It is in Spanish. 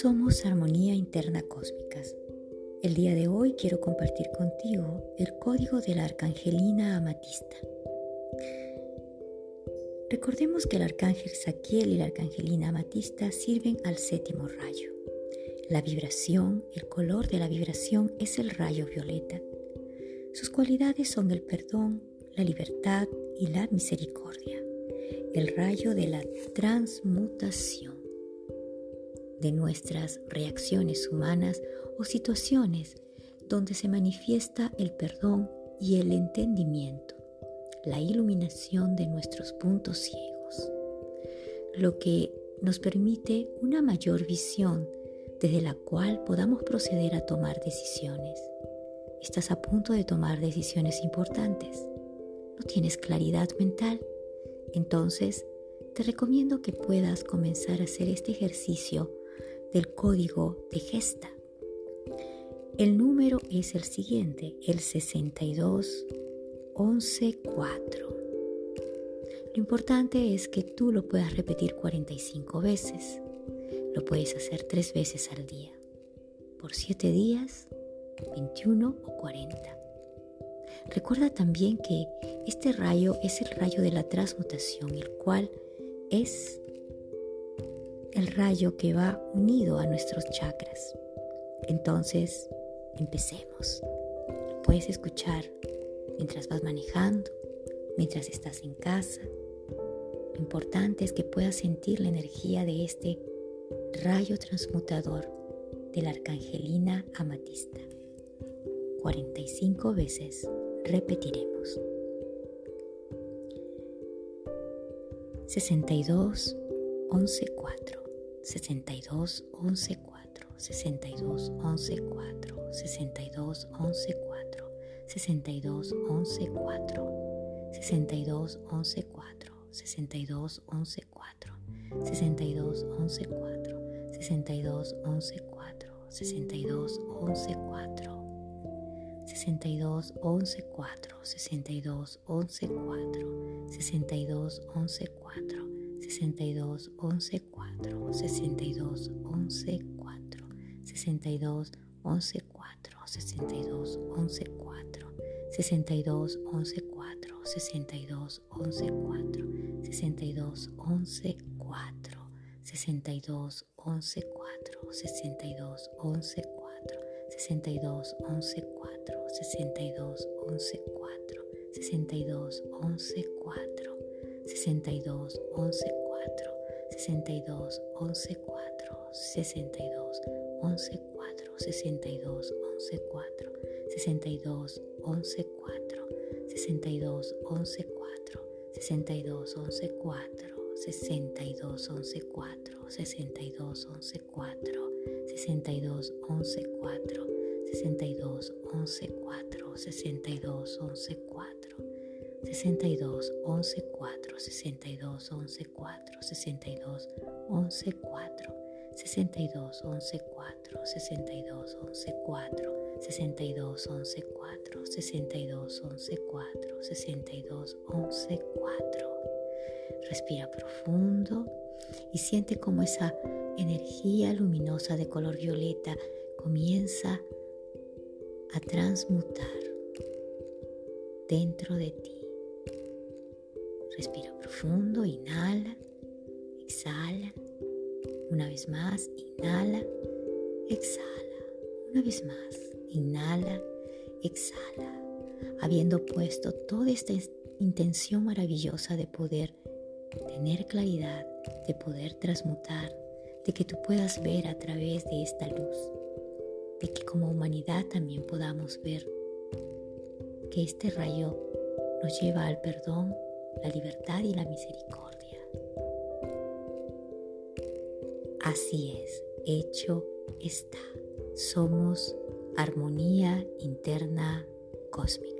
Somos armonía interna cósmicas. El día de hoy quiero compartir contigo el código de la arcangelina amatista. Recordemos que el arcángel Saquiel y la arcangelina amatista sirven al séptimo rayo. La vibración, el color de la vibración es el rayo violeta. Sus cualidades son el perdón, la libertad y la misericordia. El rayo de la transmutación de nuestras reacciones humanas o situaciones donde se manifiesta el perdón y el entendimiento, la iluminación de nuestros puntos ciegos, lo que nos permite una mayor visión desde la cual podamos proceder a tomar decisiones. Estás a punto de tomar decisiones importantes. ¿No tienes claridad mental? Entonces, te recomiendo que puedas comenzar a hacer este ejercicio del código de gesta. El número es el siguiente, el 62 11 4. Lo importante es que tú lo puedas repetir 45 veces. Lo puedes hacer tres veces al día, por 7 días, 21 o 40. Recuerda también que este rayo es el rayo de la transmutación, el cual es el rayo que va unido a nuestros chakras. Entonces, empecemos. Puedes escuchar mientras vas manejando, mientras estás en casa. Lo importante es que puedas sentir la energía de este rayo transmutador de la arcangelina amatista. 45 veces repetiremos. 62 11 4 62 11 4 62 11 4 62 11 4 62 11 4 62 11 4 62 11 4 62 11 4 62 11 4 62 11 4 62 11 4 62 11 4 62 11 4 62 11 4 62 11 4 62 11 4 62 11 4 62 11 4 62 11 4 62 11 4 62 11 4 62 11 4 62 11 4 62 11 4 62 11 4 sesenta y dos once cuatro sesenta y dos once cuatro sesenta y dos once 62 11 4, 62 11 4, 62 11 4, 62 11 4, 62 11 4, 62 11 4, 62 11 4. 62 11 4 62 11 4 62 11 4 62 11 4 62 11 4 62 11 4 62 11 4 62 11 4 62 11 4 62 11 4 62 11 4 62 11 4 62 11 4 Respira profundo y siente cómo esa energía luminosa de color violeta comienza a transmutar dentro de ti. Respira profundo, inhala, exhala. Una vez más, inhala, exhala. Una vez más, inhala, exhala. Habiendo puesto toda esta intención maravillosa de poder tener claridad, de poder transmutar, de que tú puedas ver a través de esta luz, de que como humanidad también podamos ver que este rayo nos lleva al perdón, la libertad y la misericordia. Así es, hecho está. Somos armonía interna cósmica.